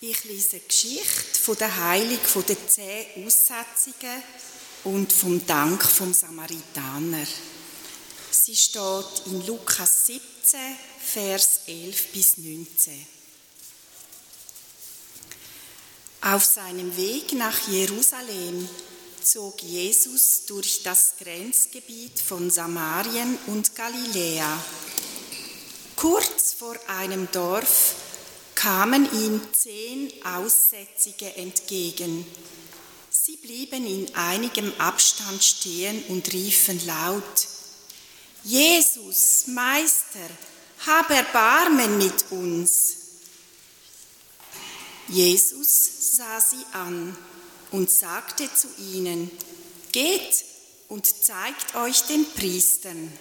Ich lese die Geschichte von der Heilung von den zehn Aussetzungen und vom Dank vom Samaritaner. Sie steht in Lukas 17, Vers 11 bis 19. Auf seinem Weg nach Jerusalem zog Jesus durch das Grenzgebiet von Samarien und Galiläa. Kurz vor einem Dorf kamen ihm zehn Aussätzige entgegen. Sie blieben in einigem Abstand stehen und riefen laut, Jesus, Meister, hab Erbarmen mit uns. Jesus sah sie an und sagte zu ihnen, Geht und zeigt euch den Priestern.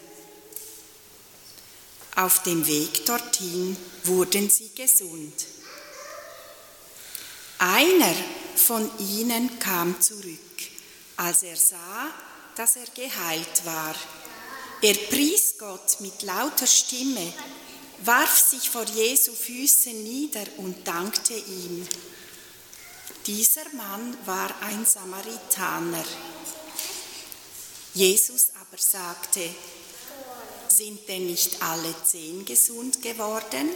Auf dem Weg dorthin wurden sie gesund. Einer von ihnen kam zurück, als er sah, dass er geheilt war. Er pries Gott mit lauter Stimme, warf sich vor Jesu Füßen nieder und dankte ihm. Dieser Mann war ein Samaritaner. Jesus aber sagte, sind denn nicht alle zehn gesund geworden?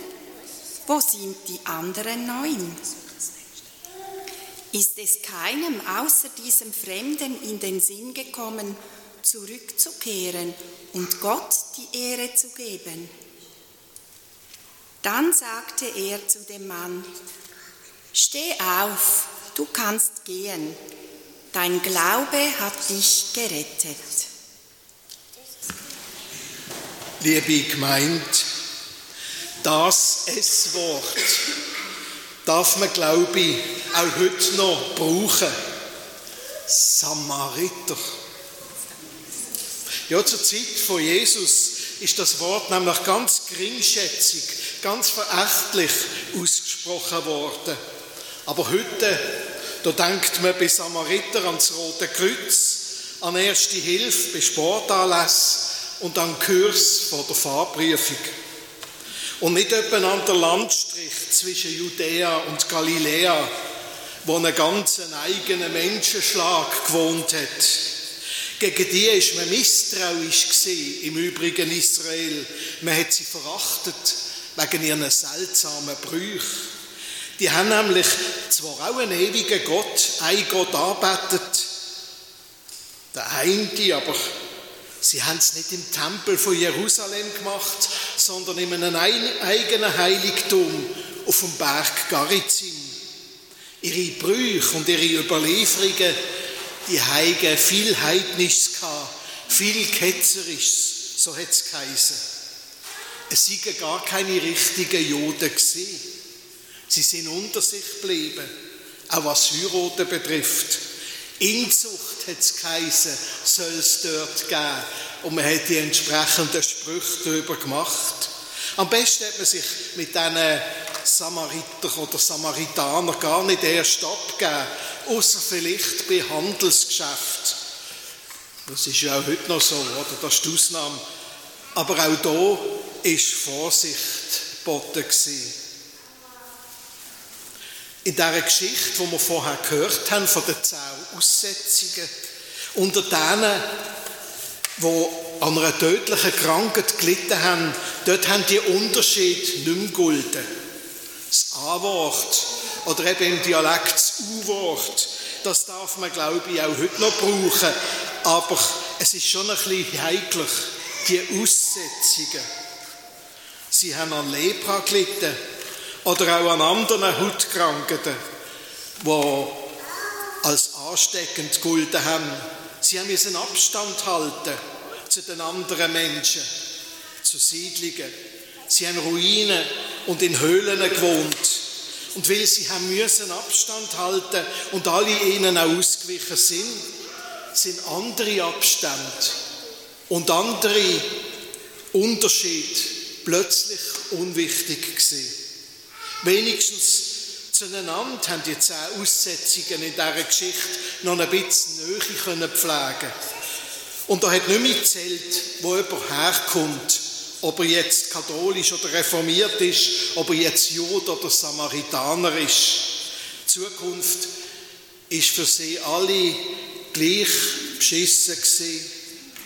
Wo sind die anderen neun? Ist es keinem außer diesem Fremden in den Sinn gekommen, zurückzukehren und Gott die Ehre zu geben? Dann sagte er zu dem Mann, Steh auf, du kannst gehen, dein Glaube hat dich gerettet liebe Gemeinde, das S-Wort darf man, glaube ich, auch heute noch brauchen. Samariter. Ja, zur Zeit von Jesus ist das Wort nämlich ganz geringschätzig, ganz verächtlich ausgesprochen worden. Aber heute, da denkt man bei Samariter ans Rote Kreuz, an erste Hilfe bei Sportanlässen und an Kurs vor der Fahrprüfung. Und nicht etwa an der Landstrich zwischen Judäa und Galiläa, wo einen ganzen eigenen Menschenschlag gewohnt hat. Gegen die ist man misstrauisch im übrigen Israel. Man hat sie verachtet wegen ihren seltsamen Brüchen. Die haben nämlich zwar auch einen ewigen Gott, ein Gott arbeitet, der eine aber Sie haben es nicht im Tempel von Jerusalem gemacht, sondern in einem eigenen Heiligtum auf dem Berg Garizim. Ihre Brüche und ihre Überlieferungen, die haben viel Heidnisches gehabt, viel Ketzerisches, so hat es geheißen. Es seien gar keine richtigen Juden gewesen. Sie sind unter sich geblieben, auch was Heiraten betrifft. Inzucht hat es geheißen, soll es dort geben. Und man hat die entsprechenden Sprüche darüber gemacht. Am besten hat man sich mit diesen Samariter oder Samaritaner gar nicht erst abgegeben, außer vielleicht bei Handelsgeschäften. Das ist ja auch heute noch so, oder? Das ist die Ausnahme. Aber auch da war Vorsicht geboten. In dieser Geschichte, die wir vorher gehört haben, von den zehn Aussetzungen, unter denen, die an einer tödlichen Krankheit gelitten haben, dort haben die Unterschied nicht mehr gegolten. Das A-Wort oder eben im Dialekt das U-Wort, das darf man, glaube ich, auch heute noch brauchen. Aber es ist schon ein bisschen heiklich, die Aussetzungen. Sie haben an Lepra gelitten oder auch an anderen Hautkrankheiten, die ansteckend gegolten haben. Sie haben müssen Abstand halten zu den anderen Menschen, zu Siedlungen. Sie haben Ruinen und in Höhlen gewohnt. Und weil sie haben müssen Abstand halten und alle ihnen auch ausgewichen sind, sind andere Abstände und andere Unterschiede plötzlich unwichtig gewesen. Wenigstens zueinander haben die zehn Aussetzungen in dieser Geschichte noch ein bisschen Nähe können pflegen Und da hat nicht mehr gezählt, wo jemand herkommt, ob er jetzt katholisch oder reformiert ist, ob er jetzt Jude oder Samaritaner ist. Zukunft ist für sie alle gleich beschissen.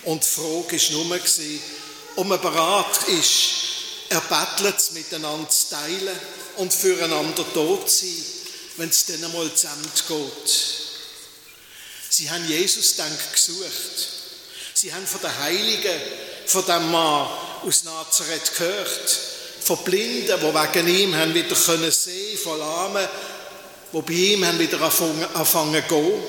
Und die Frage war nur, ob man bereit ist, erbettelt miteinander zu teilen und füreinander tot sein, wenn es dann einmal geht. Sie haben Jesus dann gesucht. Sie haben von der Heiligen, von dem Mann aus Nazareth gehört. Von Blinden, die wegen ihm haben wieder können sehen, von Lahmen, die bei ihm haben wieder angefangen zu gehen.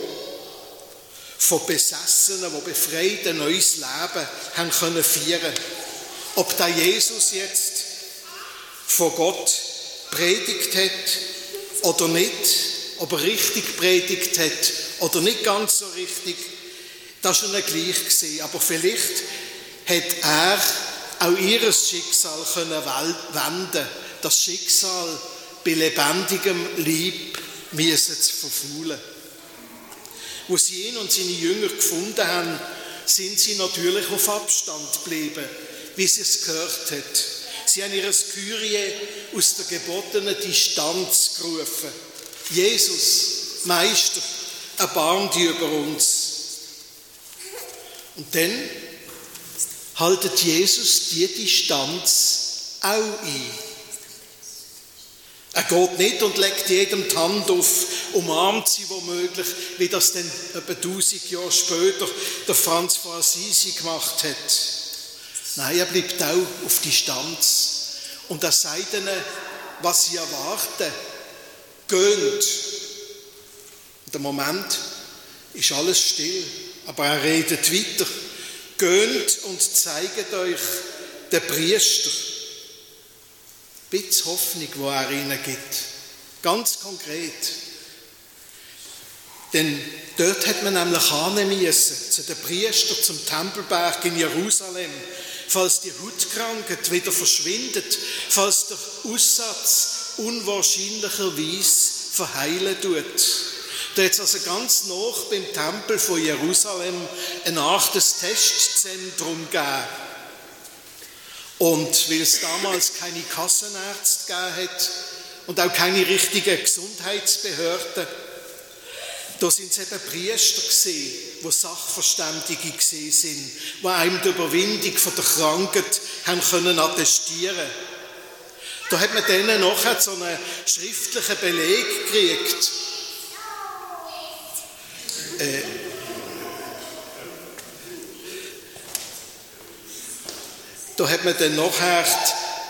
Von Besessenen, die befreit ein neues Leben haben können feiern. Ob der Jesus jetzt von Gott predigt hat oder nicht, ob er richtig predigt hat oder nicht ganz so richtig, das war schon gleich gewesen. Aber vielleicht hat er auch ihr Schicksal können wenden, das Schicksal bei lebendigem Lieb müssen zu verfaulen. Wo sie ihn und seine Jünger gefunden haben, sind sie natürlich auf Abstand geblieben, wie sie es gehört hat. Sie haben ihre Kyrie aus der gebotenen Distanz gerufen. Jesus, Meister, erbarm dich über uns. Und dann haltet Jesus die Distanz auch ein. Er geht nicht und legt jedem die Hand auf, umarmt sie womöglich, wie das dann etwa tausend Jahre später der Franz von Assisi gemacht hat. Nein, er bleibt auch auf Distanz. Und er sagt ihnen, was sie erwarten. Geht. Und im Moment ist alles still. Aber er redet weiter. Geht und zeigt euch den Priester. Ein bisschen Hoffnung, wo er ihnen gibt. Ganz konkret. Denn dort hat man nämlich annehmen müssen, zu den Priester, zum Tempelberg in Jerusalem, falls die Hautkrankheit wieder verschwindet, falls der Aussatz unwahrscheinlicherweise verheilen tut. Da es also ganz noch beim Tempel von Jerusalem ein achtes Testzentrum gegeben. Und weil es damals keine Kassenärzte gegeben und auch keine richtigen Gesundheitsbehörden, da sind es eben Priester gewesen, die Sachverständige gewesen sind, die einem die Überwindung von der Krankheit haben können attestieren. Da hat man denen nachher so einen schriftlichen Beleg gekriegt. Äh, da hat man dann nachher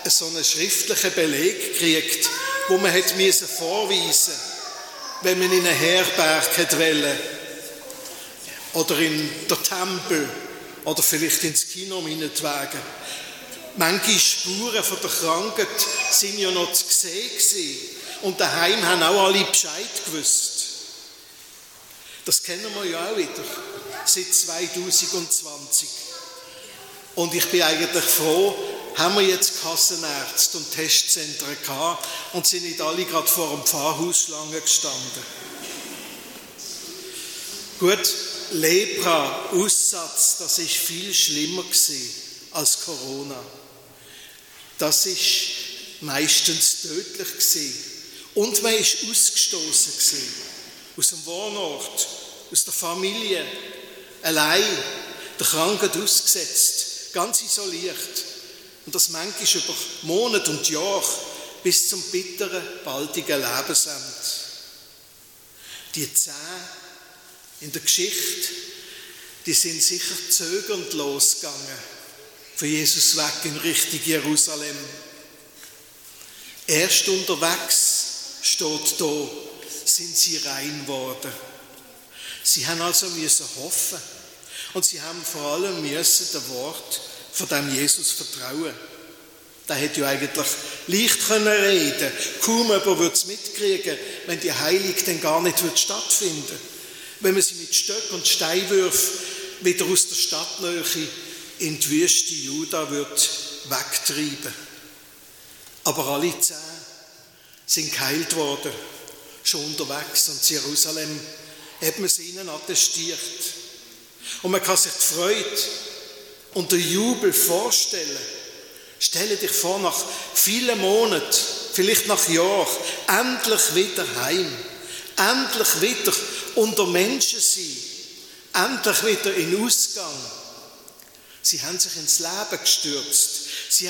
so einen schriftlichen Beleg gekriegt, wo man hat vorweisen wenn man in eine Herberg wollen, oder in der Tempel oder vielleicht ins Kino meinetwegen. Manche Spuren von der Krankheit sind ja noch zu sehen und daheim haben auch alle Bescheid gewusst. Das kennen wir ja auch wieder, seit 2020. Und ich bin eigentlich froh, haben wir jetzt Kassenärzte und Testzentren gehabt und sind nicht alle gerade vor dem Pfarrhaus lange gestanden. Gut, Lepra, Aussatz, das ist viel schlimmer gewesen als Corona. Das ist meistens tödlich gewesen. Und man ist ausgestoßen gewesen aus dem Wohnort, aus der Familie, allein, der Krankheit ausgesetzt, ganz isoliert. Und das manchmal über Monate und Jahre bis zum bitteren, baldigen Lebensende. Die zehn in der Geschichte, die sind sicher zögernd losgegangen von Jesus weg in Richtung Jerusalem. Erst unterwegs steht da, sind sie rein worden. Sie haben also müssen hoffen und sie haben vor allem müssen dem Wort von dem Jesus vertrauen. Der hätte ja eigentlich leicht können reden. Kaum jemand würde es mitkriegen, wenn die Heilung dann gar nicht stattfinden würde. Wenn man sie mit Stöcken und Steinwürfen wieder aus der Stadtnähe in die Wüste Juda wird wegtreiben. Aber alle zehn sind geheilt worden schon unterwegs und Jerusalem hat man es ihnen attestiert. Und man kann sich die Freude und den Jubel vorstellen. Stelle dich vor, nach vielen Monaten, vielleicht nach Jahren, endlich wieder heim. endlich wieder unter Menschen sein, endlich wieder in Ausgang. Sie haben sich ins Leben gestürzt. Sie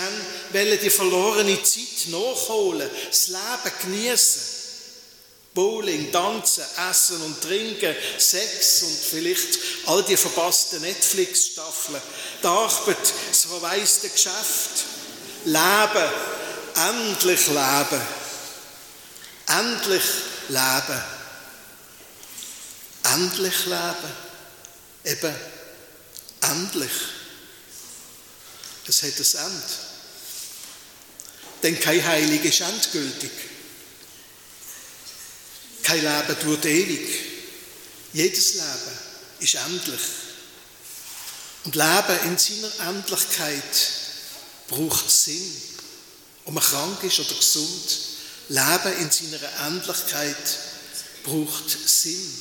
wollen die verlorene Zeit nachholen, das Leben genießen. Bowling, Tanzen, Essen und Trinken, Sex und vielleicht all die verpassten Netflix-Staffeln, die Arbeit, das verwaiste Geschäft, Leben, endlich Leben, endlich Leben, endlich Leben, eben. Endlich. Das hat ein Ende. Denn kein Heilig ist endgültig. Kein Leben tut ewig. Jedes Leben ist endlich. Und Leben in seiner Endlichkeit braucht Sinn. Ob man krank ist oder gesund. Leben in seiner Endlichkeit braucht Sinn.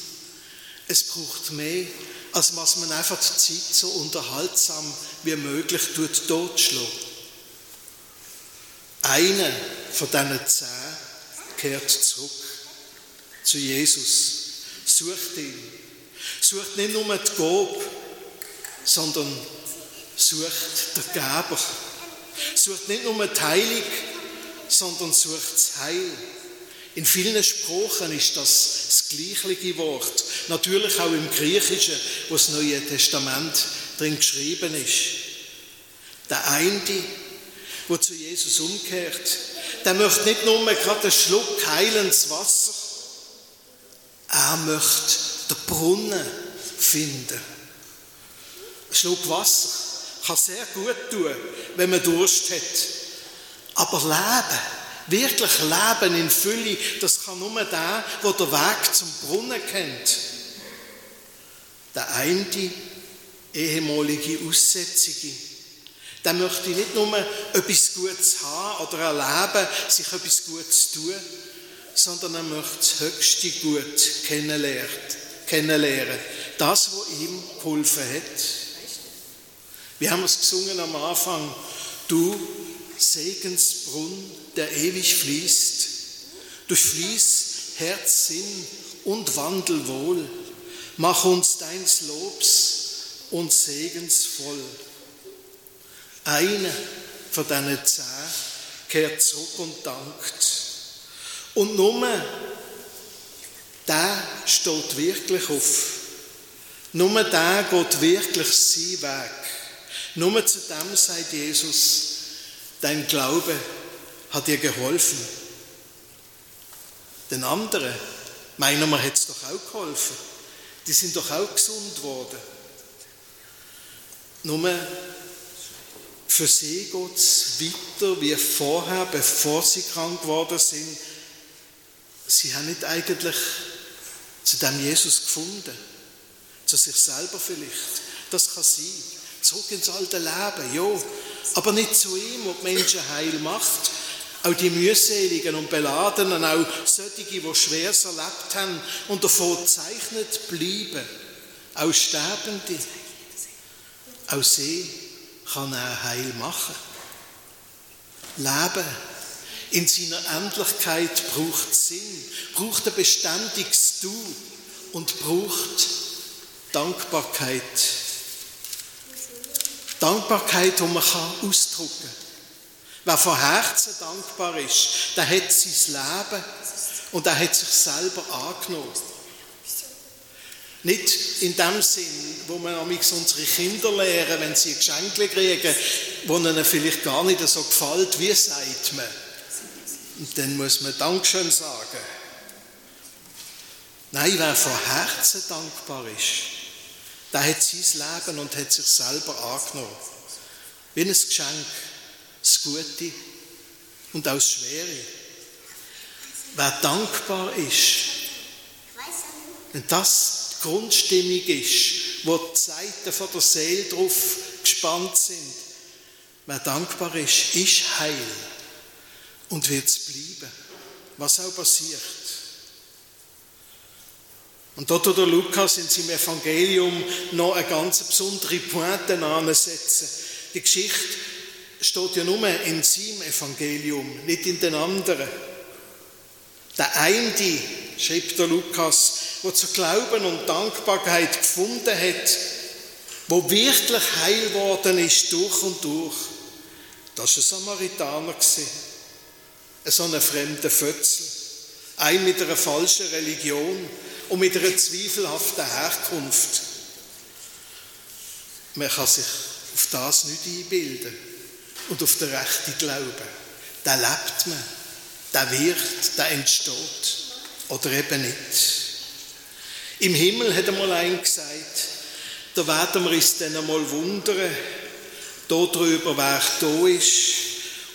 Es braucht mehr, als was man einfach die Zeit so unterhaltsam wie möglich tut, totschlägt. Einer von diesen zehn kehrt zurück zu Jesus. Sucht ihn. Sucht nicht nur die Gabe, sondern sucht der Geber. Sucht nicht nur die Heilung, sondern sucht das Heil. In vielen Sprachen ist das das gleiche Wort. Natürlich auch im Griechischen, wo das Neue Testament drin geschrieben ist. Der eine, der zu Jesus umkehrt, der möchte nicht nur gerade einen Schluck heilendes Wasser, er möchte den Brunnen finden. Ein Schluck Wasser kann sehr gut tun, wenn man Durst hat. Aber Leben, wirklich Leben in Fülle, das kann nur der, der den Weg zum Brunnen kennt. Der eine ehemalige Aussätzige, der möchte nicht nur etwas Gutes haben oder erleben, sich etwas Gutes tun, sondern er möchte das höchste Gut kennenlernen. Das, was ihm geholfen hat. Wir haben es gesungen am Anfang. Du Segensbrunn, der ewig fließt. Durchfließ Herz, Sinn und Wandel wohl. Mach uns deins Lobs und Segens voll. Einer von deinen zehn kehrt zurück und dankt. Und nur der steht wirklich auf. Nur der geht wirklich seinen Weg. Nur zu dem sagt Jesus, dein Glaube hat dir geholfen. Den anderen, meiner man hat es doch auch geholfen. Die sind doch auch gesund worden. Nur für sie geht es weiter wie vorher, bevor sie krank geworden sind sie haben nicht eigentlich zu dem Jesus gefunden. Zu sich selber vielleicht. Das kann sein. Zurück ins alte Leben, ja. Aber nicht zu ihm, der die Menschen heil macht. Auch die mühseligen und beladenen, auch solche, die Schweres erlebt haben und davon gezeichnet bleiben. Auch Sterbende. Auch sie kann er heil machen. Leben in seiner Endlichkeit braucht Sinn, braucht ein beständiges Du und braucht Dankbarkeit. Dankbarkeit, die man ausdrücken kann. Wer von Herzen dankbar ist, der hat sein Leben und der hat sich selber angenommen. Nicht in dem Sinn, wo man unsere Kinder lehren, wenn sie Geschenke kriegen, wo ihnen vielleicht gar nicht so gefällt, wie sagt man. Und dann muss man Dankeschön sagen. Nein, wer von Herzen dankbar ist, der hat sein Leben und hat sich selber angenommen. Wie ein Geschenk, das Gute und auch das Schwere. Wer dankbar ist, wenn das die Grundstimmung ist, wo die Seiten von der Seele drauf gespannt sind, wer dankbar ist, ist heil und wird es bleiben, was auch passiert. Und dort, wo der Lukas in seinem Evangelium noch eine ganz besondere Pointe ansetzen. Die Geschichte steht ja nur in seinem Evangelium, nicht in den anderen. Der eine schreibt der Lukas, wo zu Glauben und Dankbarkeit gefunden hat, wo wirklich heil worden ist durch und durch, das war ein Samaritaner. So ein fremder Fötzel. Ein mit einer falschen Religion und mit einer zweifelhaften Herkunft. Man kann sich auf das nicht einbilden und auf den rechten Glauben. Da lebt man, da wird, da entsteht oder eben nicht. Im Himmel hat einmal ein gesagt, da werden wir uns dann einmal wundern, darüber, wer da ist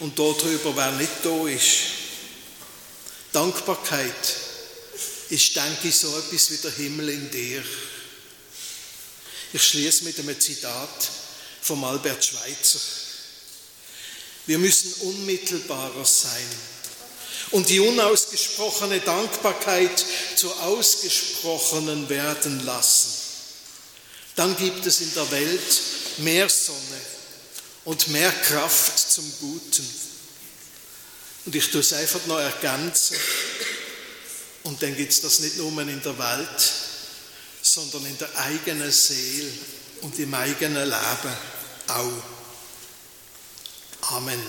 und darüber, wer nicht da ist. Dankbarkeit ist, denke ich, so etwas wie der Himmel in dir. Ich schließe mit einem Zitat von Albert Schweitzer. Wir müssen unmittelbarer sein und die unausgesprochene Dankbarkeit zur ausgesprochenen werden lassen. Dann gibt es in der Welt mehr Sonne und mehr Kraft zum Guten. Und ich tue es einfach noch ergänzen. Und dann gibt es das nicht nur in der Welt, sondern in der eigenen Seele und im eigenen Leben auch. Amen.